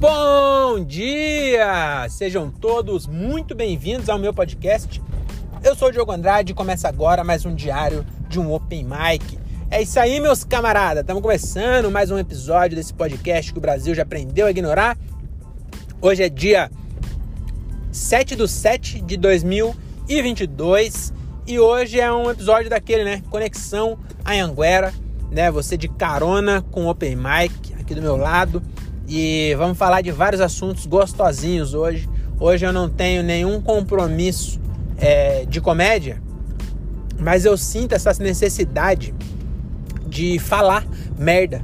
Bom dia! Sejam todos muito bem-vindos ao meu podcast. Eu sou o Diogo Andrade e começa agora mais um diário de um Open Mic. É isso aí, meus camaradas. Estamos começando mais um episódio desse podcast que o Brasil já aprendeu a ignorar. Hoje é dia 7 do 7 de 2022 e hoje é um episódio daquele, né? Conexão Anhanguera, né? Você de carona com o Open Mic aqui do meu lado. E vamos falar de vários assuntos gostosinhos hoje. Hoje eu não tenho nenhum compromisso é, de comédia, mas eu sinto essa necessidade de falar merda.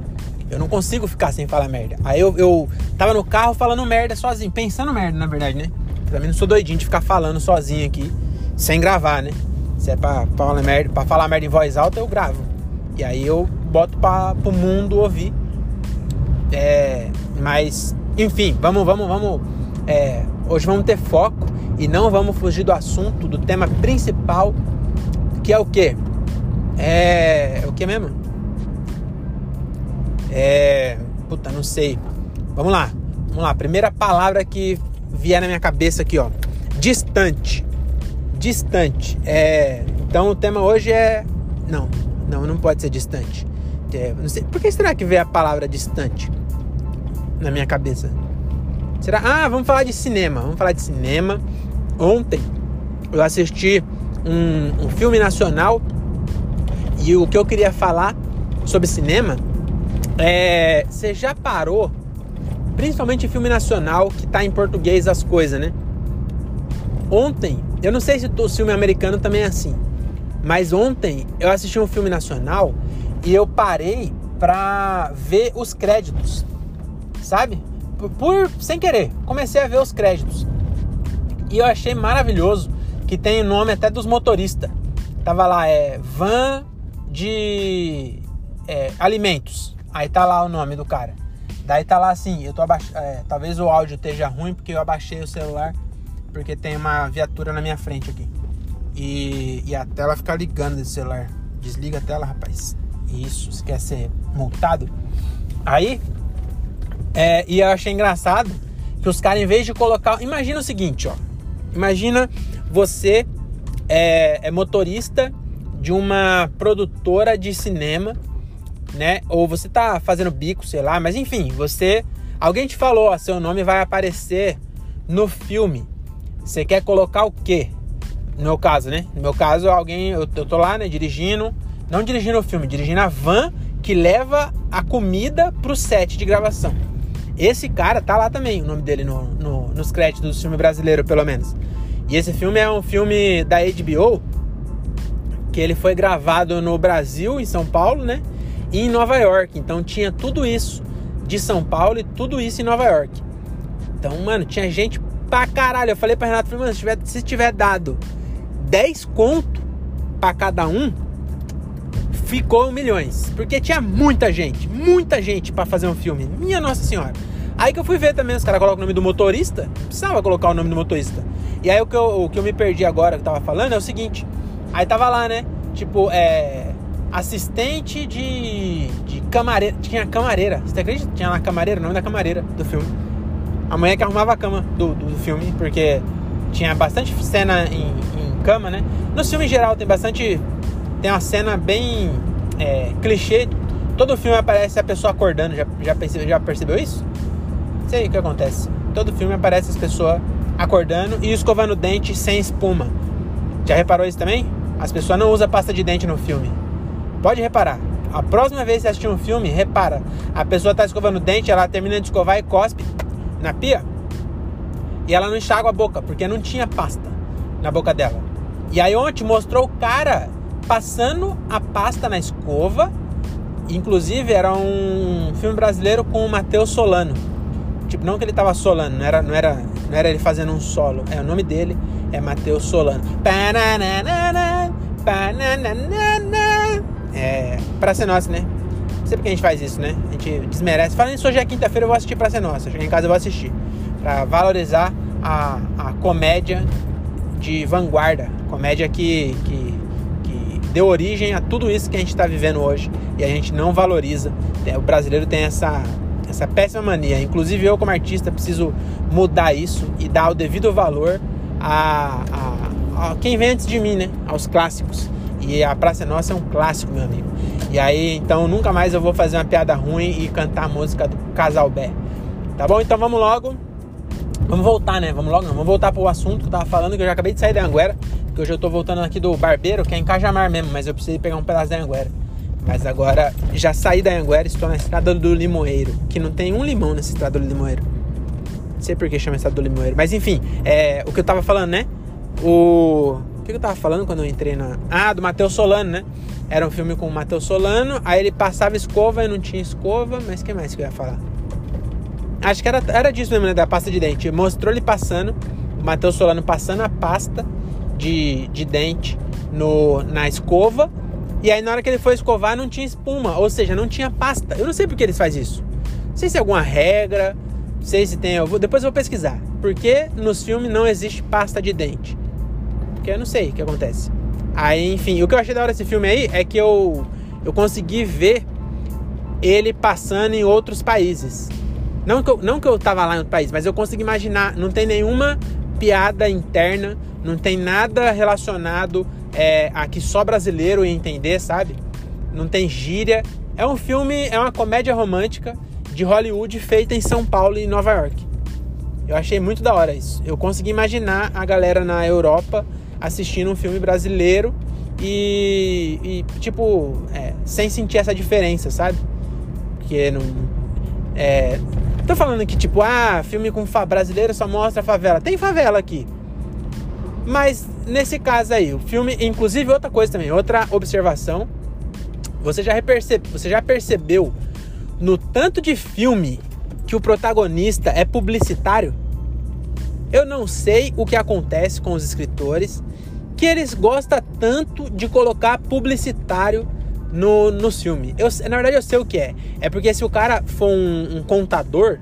Eu não consigo ficar sem falar merda. Aí eu, eu tava no carro falando merda sozinho, pensando merda, na verdade, né? Também não sou doidinho de ficar falando sozinho aqui, sem gravar, né? Se é pra, pra, falar, merda, pra falar merda em voz alta, eu gravo. E aí eu boto pra, pro mundo ouvir. É, mas, enfim, vamos, vamos, vamos. É, hoje vamos ter foco e não vamos fugir do assunto, do tema principal, que é o quê? É. O que mesmo? É. Puta, não sei. Vamos lá. Vamos lá. Primeira palavra que vier na minha cabeça aqui, ó. Distante. Distante. É. Então o tema hoje é. Não, não, não pode ser distante. É, não sei. Por que será que veio a palavra distante? Na minha cabeça. Será? Ah, vamos falar de cinema. Vamos falar de cinema. Ontem eu assisti um, um filme nacional e o que eu queria falar sobre cinema é. Você já parou? Principalmente filme nacional que tá em português as coisas, né? Ontem, eu não sei se o filme americano também é assim, mas ontem eu assisti um filme nacional e eu parei pra ver os créditos sabe? Por, por, sem querer, comecei a ver os créditos. E eu achei maravilhoso que tem o nome até dos motoristas. Tava lá, é van de é, alimentos. Aí tá lá o nome do cara. Daí tá lá assim, eu tô abaixando. É, talvez o áudio esteja ruim porque eu abaixei o celular porque tem uma viatura na minha frente aqui. E, e a tela fica ligando desse celular. Desliga a tela, rapaz. Isso, você quer ser multado? Aí é, e eu achei engraçado que os caras, em vez de colocar. Imagina o seguinte, ó. Imagina você é, é motorista de uma produtora de cinema, né? Ou você tá fazendo bico, sei lá, mas enfim, você. Alguém te falou, ó, seu nome vai aparecer no filme. Você quer colocar o quê? No meu caso, né? No meu caso, alguém. Eu, eu tô lá, né, dirigindo. Não dirigindo o filme, dirigindo a van que leva a comida pro set de gravação. Esse cara tá lá também, o nome dele no, no, nos créditos do filme brasileiro, pelo menos. E esse filme é um filme da HBO, que ele foi gravado no Brasil, em São Paulo, né? E em Nova York. Então tinha tudo isso de São Paulo e tudo isso em Nova York. Então, mano, tinha gente pra caralho. Eu falei pra Renato, falei, mano, se tiver, se tiver dado 10 conto pra cada um, ficou milhões. Porque tinha muita gente, muita gente para fazer um filme. Minha Nossa Senhora. Aí que eu fui ver também, os caras colocam o nome do motorista. Precisava colocar o nome do motorista. E aí o que eu, o que eu me perdi agora que eu tava falando é o seguinte. Aí tava lá, né? Tipo, é. Assistente de. de camareira. Tinha camareira. Você acredita? Tinha lá camareira, o nome da camareira do filme. A mulher que arrumava a cama do, do, do filme, porque tinha bastante cena em, em cama, né? No filme em geral tem bastante tem uma cena bem é, clichê. Todo filme aparece a pessoa acordando. Já, já, percebeu, já percebeu isso? Sei o que acontece. Todo filme aparece as pessoas acordando e escovando dente sem espuma. Já reparou isso também? As pessoas não usam pasta de dente no filme. Pode reparar. A próxima vez que você assistir um filme, repara. A pessoa está escovando dente, ela termina de escovar e cospe na pia. E ela não enxágua a boca, porque não tinha pasta na boca dela. E aí ontem mostrou o cara passando a pasta na escova. Inclusive era um filme brasileiro com o Matheus Solano. Tipo, não que ele tava solando, não era, não era, não era ele fazendo um solo. É o nome dele é Matheus Solano. É, pra ser nossa, né? Não sei porque a gente faz isso, né? A gente desmerece. Falando isso, hoje é quinta-feira, eu vou assistir pra ser nossa. Cheguei em casa, eu vou assistir. Pra valorizar a, a comédia de vanguarda. Comédia que, que deu origem a tudo isso que a gente está vivendo hoje e a gente não valoriza. O brasileiro tem essa, essa péssima mania. Inclusive eu como artista preciso mudar isso e dar o devido valor a, a, a quem vem antes de mim, né? Aos clássicos. E a Praça Nossa é um clássico, meu amigo. E aí, então, nunca mais eu vou fazer uma piada ruim e cantar a música do Casal Bé. Tá bom? Então vamos logo. Vamos voltar, né? Vamos logo, não. Vamos voltar pro assunto que eu tava falando, que eu já acabei de sair da Anguera. Que hoje eu tô voltando aqui do Barbeiro, que é em Cajamar mesmo, mas eu precisei pegar um pedaço da Anguera. Mas agora já saí da Anguera e estou na estrada do Limoeiro. Que não tem um limão nessa estrada do Limoeiro. Não sei por que chama estrada do Limoeiro. Mas enfim, é, o que eu tava falando, né? O. O que eu tava falando quando eu entrei na. Ah, do Matheus Solano, né? Era um filme com o Matheus Solano. Aí ele passava escova e não tinha escova. Mas que mais que eu ia falar? Acho que era, era disso mesmo, né? Da pasta de dente. Mostrou ele passando, o Matheus Solano passando a pasta de, de dente no, na escova. E aí na hora que ele foi escovar não tinha espuma, ou seja, não tinha pasta. Eu não sei porque eles fazem isso. Não sei se é alguma regra, não sei se tem. Eu vou, depois eu vou pesquisar. Porque nos filmes não existe pasta de dente. Porque eu não sei o que acontece. Aí, enfim, o que eu achei da hora desse filme aí é que eu, eu consegui ver ele passando em outros países. Não que, eu, não que eu tava lá em outro país, mas eu consigo imaginar, não tem nenhuma piada interna, não tem nada relacionado é, a que só brasileiro ia entender, sabe? Não tem gíria. É um filme, é uma comédia romântica de Hollywood feita em São Paulo e Nova York. Eu achei muito da hora isso. Eu consegui imaginar a galera na Europa assistindo um filme brasileiro e, e tipo, é, sem sentir essa diferença, sabe? Porque não. É, Tô falando que, tipo, ah, filme com brasileiro só mostra favela. Tem favela aqui. Mas nesse caso aí, o filme, inclusive outra coisa também, outra observação. Você já, percebe, você já percebeu no tanto de filme que o protagonista é publicitário? Eu não sei o que acontece com os escritores que eles gostam tanto de colocar publicitário no, no filme. Eu, na verdade, eu sei o que é. É porque se o cara for um, um contador,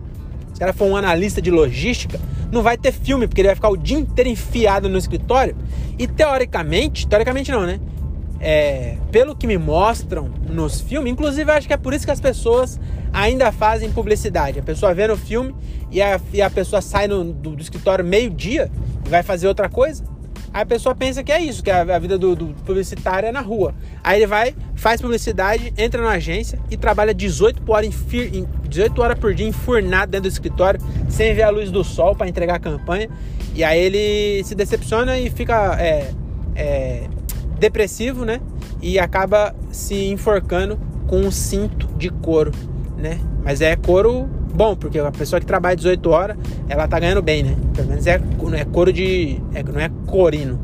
se o cara for um analista de logística, não vai ter filme, porque ele vai ficar o dia inteiro enfiado no escritório. E teoricamente, teoricamente não, né? É, pelo que me mostram nos filmes, inclusive acho que é por isso que as pessoas ainda fazem publicidade. A pessoa vê no filme e a, e a pessoa sai no, do, do escritório meio-dia e vai fazer outra coisa. Aí a pessoa pensa que é isso, que a, vida do, do, publicitário é na rua. Aí ele vai, faz publicidade, entra na agência e trabalha 18 horas, em, 18 horas por dia enfurnado dentro do escritório, sem ver a luz do sol para entregar a campanha. E aí ele se decepciona e fica é, é, depressivo, né? E acaba se enforcando com um cinto de couro, né? Mas é couro bom, porque a pessoa que trabalha 18 horas, ela tá ganhando bem, né? Pelo menos é, é couro de. É, não é corino.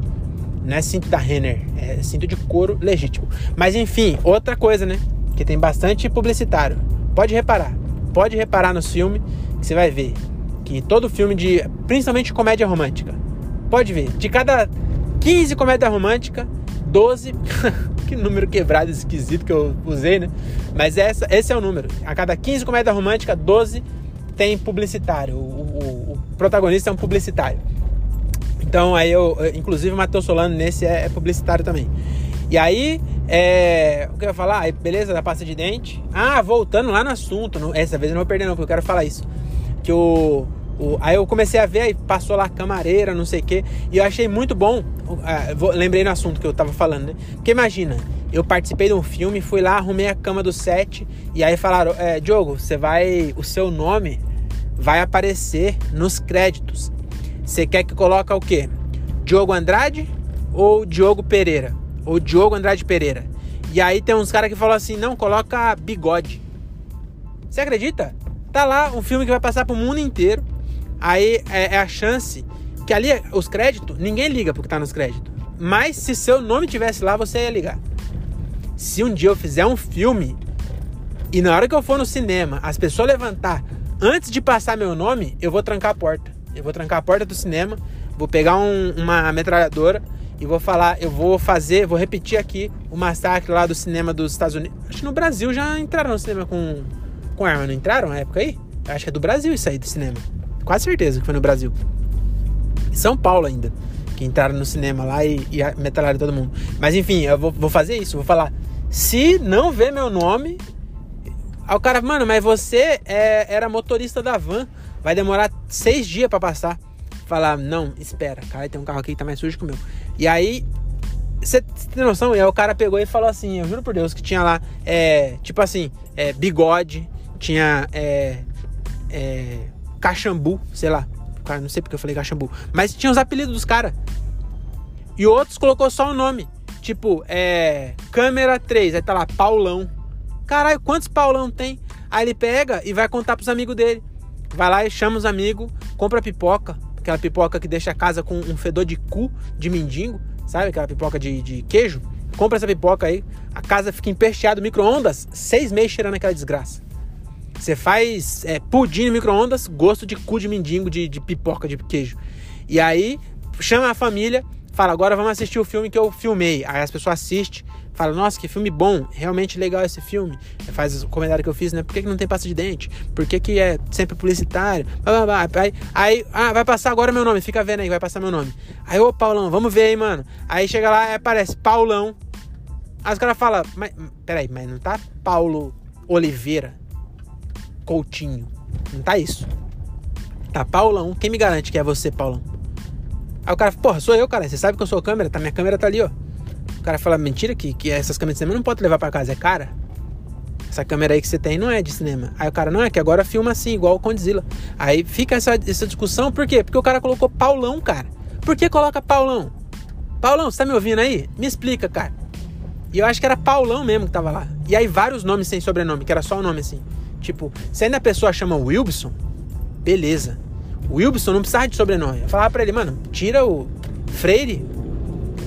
Não é cinto da Renner. É cinto de couro legítimo. Mas enfim, outra coisa, né? Que tem bastante publicitário. Pode reparar. Pode reparar no filme que você vai ver. Que todo filme de. Principalmente comédia romântica. Pode ver. De cada 15 comédia romântica, 12. Que número quebrado esquisito que eu usei, né? Mas essa, esse é o número. A cada 15 comédia romântica, 12 tem publicitário. O, o, o protagonista é um publicitário. Então aí eu, inclusive o Matheus Solano nesse é, é, publicitário também. E aí, é, o que eu ia falar? Aí, beleza, da pasta de dente. Ah, voltando lá no assunto, não, essa vez eu não vou perder não, porque eu quero falar isso. Que o, o, aí eu comecei a ver, aí passou lá camareira, não sei o quê. E eu achei muito bom. Uh, vou, lembrei no assunto que eu tava falando, né? Porque imagina, eu participei de um filme, fui lá, arrumei a cama do set. E aí falaram: é, Diogo, você vai. O seu nome vai aparecer nos créditos. Você quer que coloque o quê? Diogo Andrade ou Diogo Pereira? Ou Diogo Andrade Pereira? E aí tem uns caras que falam assim: não, coloca bigode. Você acredita? Tá lá um filme que vai passar pro mundo inteiro. Aí é, é a chance que ali os créditos, ninguém liga porque tá nos créditos. Mas se seu nome tivesse lá, você ia ligar. Se um dia eu fizer um filme e na hora que eu for no cinema, as pessoas levantar antes de passar meu nome, eu vou trancar a porta. Eu vou trancar a porta do cinema, vou pegar um, uma metralhadora e vou falar, eu vou fazer, vou repetir aqui o massacre lá do cinema dos Estados Unidos. Acho que no Brasil já entraram no cinema com, com arma, não entraram na época aí? Acho que é do Brasil isso aí, do cinema. Quase certeza que foi no Brasil. São Paulo ainda. Que entraram no cinema lá e, e todo mundo. Mas enfim, eu vou, vou fazer isso. Vou falar. Se não ver meu nome, Aí o cara, mano, mas você é, era motorista da van. Vai demorar seis dias para passar. Falar, não, espera, cara, tem um carro aqui que tá mais sujo que o meu. E aí, você tem noção? E aí o cara pegou e falou assim, eu juro por Deus, que tinha lá, é, tipo assim, é, bigode, tinha é, cachambu, sei lá. Não sei porque eu falei cachambu. Mas tinha os apelidos dos caras. E outros colocou só o nome. Tipo, é. Câmera 3, aí tá lá, Paulão. Caralho, quantos Paulão tem? Aí ele pega e vai contar pros amigos dele. Vai lá e chama os amigos, compra pipoca. Aquela pipoca que deixa a casa com um fedor de cu de mendigo. Sabe aquela pipoca de, de queijo? Compra essa pipoca aí. A casa fica empesteada micro-ondas. Seis meses cheirando aquela desgraça. Você faz é, pudim no micro-ondas, gosto de cu de mendigo, de, de pipoca, de queijo. E aí, chama a família, fala, agora vamos assistir o filme que eu filmei. Aí as pessoas assistem, fala, nossa, que filme bom, realmente legal esse filme. Faz o comentário que eu fiz, né? Por que, que não tem pasta de dente? Por que, que é sempre publicitário? Aí, aí, ah, vai passar agora meu nome, fica vendo aí, vai passar meu nome. Aí, ô Paulão, vamos ver aí, mano. Aí chega lá, aparece Paulão. Aí os caras falam, mas, peraí, mas não tá Paulo Oliveira? Coutinho. Não tá isso. Tá Paulão. Quem me garante que é você, Paulão? Aí o cara, porra, sou eu, cara. Você sabe que eu sou câmera? Tá, minha câmera tá ali, ó. O cara fala, mentira que, que essas câmeras de cinema não pode levar para casa, é cara. Essa câmera aí que você tem não é de cinema. Aí o cara, não, é que agora filma assim, igual o Condzilla. Aí fica essa, essa discussão, por quê? Porque o cara colocou Paulão, cara. Por que coloca Paulão? Paulão, você tá me ouvindo aí? Me explica, cara. E eu acho que era Paulão mesmo que tava lá. E aí vários nomes sem sobrenome, que era só o nome assim. Tipo, se ainda a pessoa chama Wilson, beleza. O Wilson não precisava de sobrenome. Eu falava pra ele, mano, tira o Freire,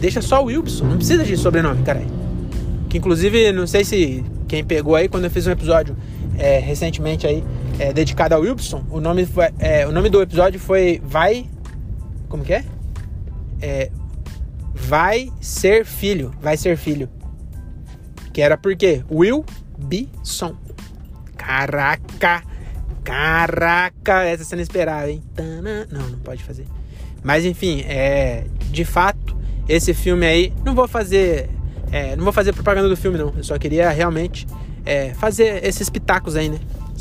deixa só o Wilson, não precisa de sobrenome, caralho. Que inclusive, não sei se quem pegou aí, quando eu fiz um episódio é, recentemente aí, é, dedicado ao Wilson, o nome, foi, é, o nome do episódio foi Vai. Como que é? É. Vai ser filho. Vai ser filho. Que era porque Will. Caraca! Caraca! Essa você não esperava, hein? Não, não pode fazer. Mas enfim, é. De fato, esse filme aí. Não vou fazer. É, não vou fazer propaganda do filme, não. Eu só queria realmente é, fazer esses pitacos aí, né?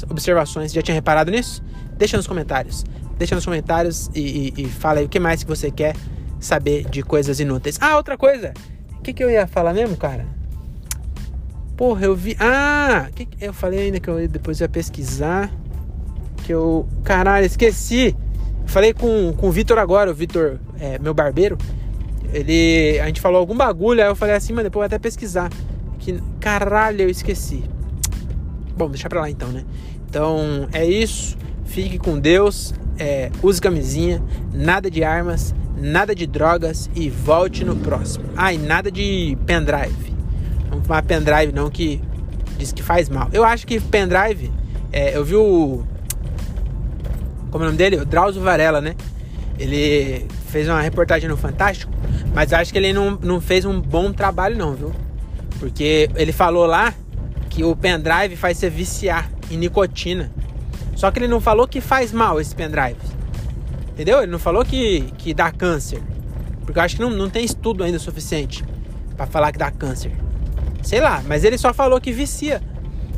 Observações. Já tinha reparado nisso? Deixa nos comentários. Deixa nos comentários e, e, e fala aí o que mais que você quer saber de coisas inúteis. Ah, outra coisa. O que, que eu ia falar mesmo, cara? Porra, eu vi. Ah! Que. Eu falei ainda que eu depois ia pesquisar. Que eu. Caralho, esqueci! Falei com, com o Vitor agora, o Vitor, é, meu barbeiro. Ele. A gente falou algum bagulho, aí eu falei assim, mano, depois eu vou até pesquisar. Que, caralho, eu esqueci. Bom, deixa pra lá então, né? Então é isso. Fique com Deus. É, use camisinha. Nada de armas. Nada de drogas. E volte no próximo. Ah, e nada de pendrive. Fumar pendrive não, que diz que faz mal. Eu acho que pendrive, é, eu vi o. Como é o nome dele? O Drauzio Varela, né? Ele fez uma reportagem no Fantástico, mas acho que ele não, não fez um bom trabalho, não, viu? Porque ele falou lá que o pendrive faz você viciar em nicotina. Só que ele não falou que faz mal esse pendrive. Entendeu? Ele não falou que, que dá câncer. Porque eu acho que não, não tem estudo ainda suficiente para falar que dá câncer. Sei lá, mas ele só falou que vicia.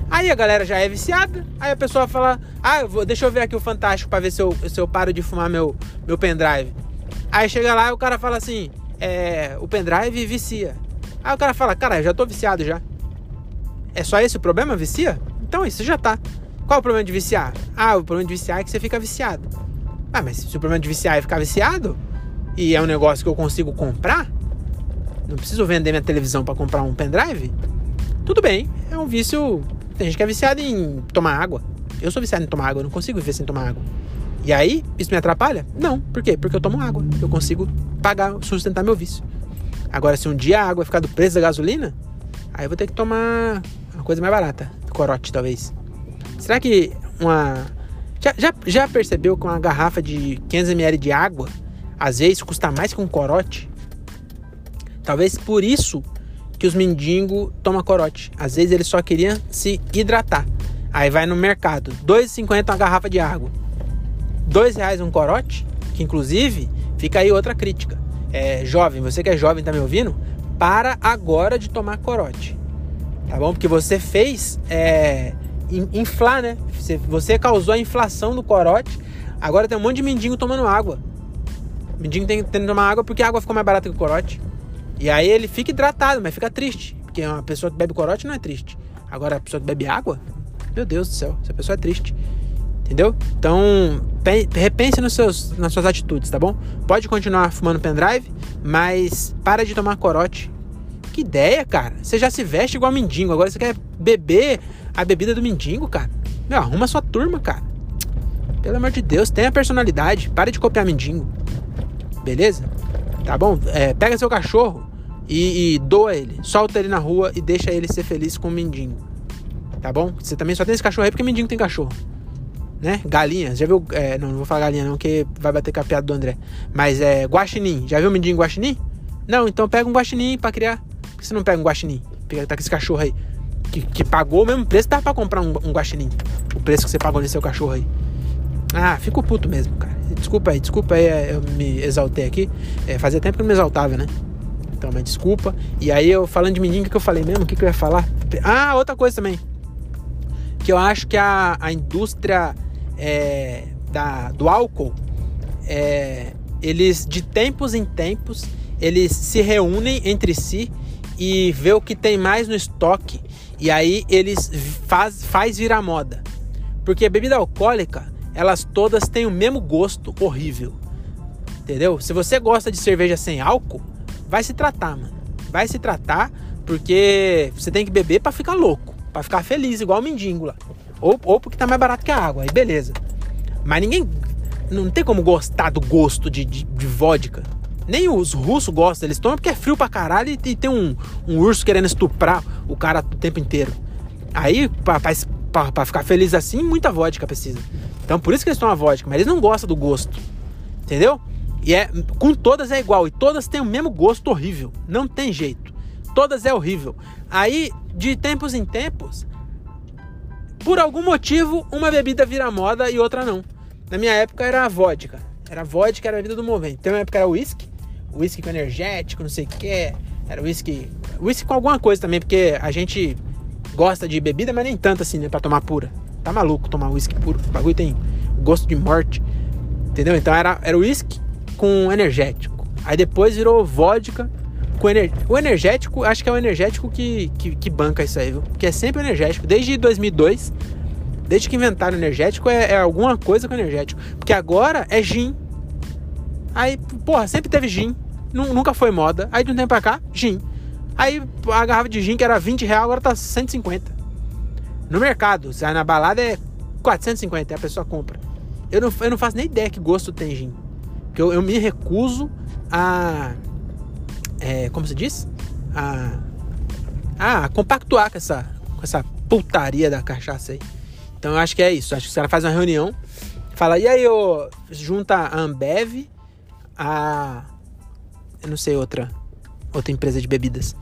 Aí a galera já é viciada. Aí a pessoa fala: Ah, vou, deixa eu ver aqui o Fantástico pra ver se eu, se eu paro de fumar meu, meu pendrive. Aí chega lá e o cara fala assim: É, o pendrive vicia. Aí o cara fala: Cara, eu já tô viciado já. É só esse o problema? Vicia? Então isso já tá. Qual o problema de viciar? Ah, o problema de viciar é que você fica viciado. Ah, mas se o problema de viciar é ficar viciado, e é um negócio que eu consigo comprar, não preciso vender minha televisão para comprar um pendrive. Tudo bem, é um vício. Tem gente que é viciado em tomar água. Eu sou viciado em tomar água, eu não consigo viver sem tomar água. E aí, isso me atrapalha? Não. Por quê? Porque eu tomo água. Eu consigo pagar, sustentar meu vício. Agora, se um dia a água ficar do preço da gasolina, aí eu vou ter que tomar uma coisa mais barata. Corote, talvez. Será que uma. Já, já, já percebeu que uma garrafa de 500ml de água, às vezes, custa mais que um corote? Talvez por isso que os mendigos tomam corote. Às vezes eles só queriam se hidratar. Aí vai no mercado, R$ 2,50 uma garrafa de água. R$ reais um corote, que inclusive fica aí outra crítica. É, jovem, você que é jovem tá me ouvindo? Para agora de tomar corote. Tá bom? Porque você fez é, inflar, né? Você, causou a inflação do corote. Agora tem um monte de mendigo tomando água. O mendigo tem, tem que tomar água porque a água ficou mais barata que o corote. E aí ele fica hidratado, mas fica triste. Porque uma pessoa que bebe corote não é triste. Agora a pessoa que bebe água, meu Deus do céu, essa pessoa é triste. Entendeu? Então, repense nos seus, nas suas atitudes, tá bom? Pode continuar fumando pendrive, mas para de tomar corote. Que ideia, cara. Você já se veste igual mendigo, agora você quer beber a bebida do mendigo, cara. Meu, arruma sua turma, cara. Pelo amor de Deus, tenha personalidade. Pare de copiar mendigo. Beleza? Tá bom? É, pega seu cachorro e, e, doa ele. Solta ele na rua e deixa ele ser feliz com o mendigo. Tá bom? Você também só tem esse cachorro aí porque mendigo tem cachorro né? Galinha. Já viu? É, não, não vou falar galinha não, que vai bater com a piada do André. Mas é guaxinim. Já viu mendigo guaxinim? Não, então pega um guaxinim pra criar. Por que você não pega um guaxinim? Tá com esse cachorro aí. Que, que pagou o mesmo preço, dá pra comprar um, um guaxinim. O preço que você pagou nesse seu cachorro aí. Ah, fico puto mesmo, cara. Desculpa aí, desculpa aí, é, eu me exaltei aqui. É, fazia tempo que eu não me exaltava, né? Então, mas desculpa. E aí, eu falando de mendigo, o que eu falei mesmo? O que, que eu ia falar? Ah, outra coisa também. Que eu acho que a, a indústria é, da, do álcool, é, eles de tempos em tempos eles se reúnem entre si e vê o que tem mais no estoque e aí eles faz, faz virar moda. Porque bebida alcoólica, elas todas têm o mesmo gosto horrível. Entendeu? Se você gosta de cerveja sem álcool, vai se tratar, mano. Vai se tratar porque você tem que beber para ficar louco, para ficar feliz igual o mendigo lá. Ou, ou porque tá mais barato que a água, aí beleza. Mas ninguém. Não tem como gostar do gosto de, de, de vodka. Nem os russos gostam, eles tomam porque é frio pra caralho e, e tem um, um urso querendo estuprar o cara o tempo inteiro. Aí, pra, pra, pra, pra, ficar feliz assim, muita vodka precisa. Então por isso que eles tomam vodka, mas eles não gostam do gosto. Entendeu? E é, com todas é igual, e todas têm o mesmo gosto horrível. Não tem jeito. Todas é horrível. Aí, de tempos em tempos, por algum motivo, uma bebida vira moda e outra não. Na minha época era a vodka. Era a vodka, era a vida do momento. Então, na época era whisky. Whisky com energético, não sei o que. Era whisky. Whisky com alguma coisa também, porque a gente gosta de bebida, mas nem tanto assim, né? Pra tomar pura. Tá maluco tomar whisky puro. O bagulho tem gosto de morte. Entendeu? Então era, era whisky com energético. Aí depois virou vodka com ener... O energético, acho que é o energético que, que, que, banca isso aí, viu? Porque é sempre energético. Desde 2002, desde que inventaram energético, é, é alguma coisa com energético. Porque agora é gin. Aí, porra, sempre teve gin. Nunca foi moda. Aí de um tempo pra cá, gin. Aí a garrafa de gin que era 20 reais, agora tá 150. No mercado, se na balada é 450 e a pessoa compra. Eu não, eu não faço nem ideia que gosto tem gin. Porque eu, eu me recuso a é, como se diz? A, a compactuar com essa, com essa putaria da cachaça aí. Então eu acho que é isso. Acho que os caras fazem uma reunião, fala, e aí, eu junta a Ambev, a. Eu não sei, outra. Outra empresa de bebidas.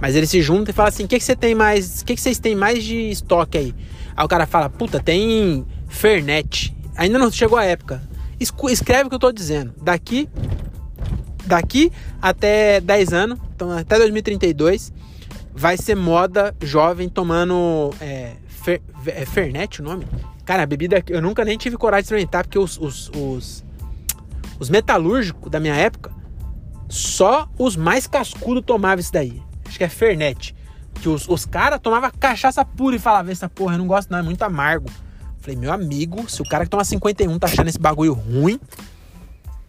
Mas eles se juntam e falam assim: o que, que você tem mais. O que, que vocês têm mais de estoque aí? Aí o cara fala, puta, tem Fernet. Ainda não chegou a época. Escreve o que eu tô dizendo. Daqui daqui até 10 anos, então até 2032, vai ser moda jovem tomando é, fer, é Fernet o nome? Cara, a bebida eu nunca nem tive coragem de experimentar, porque os, os, os, os metalúrgicos da minha época, só os mais cascudos tomavam isso daí. Acho que é Fernet. Que os, os caras tomavam cachaça pura e falavam, essa porra, eu não gosto não, é muito amargo. Falei, meu amigo, se o cara que toma 51 tá achando esse bagulho ruim,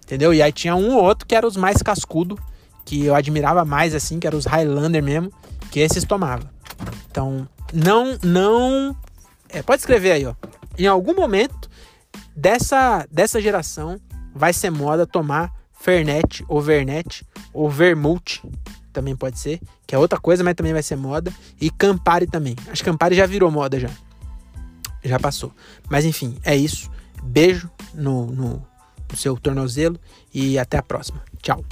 Entendeu? E aí tinha um ou outro que era os mais cascudo, que eu admirava mais assim, que eram os Highlander mesmo, que esses tomavam. Então, não, não. É, pode escrever aí, ó. Em algum momento dessa, dessa geração vai ser moda tomar Fernet ou Vernet ou Vermouth, também pode ser, que é outra coisa, mas também vai ser moda. E Campari também. Acho que Campari já virou moda já. Já passou. Mas enfim, é isso. Beijo no, no no seu tornozelo e até a próxima. Tchau.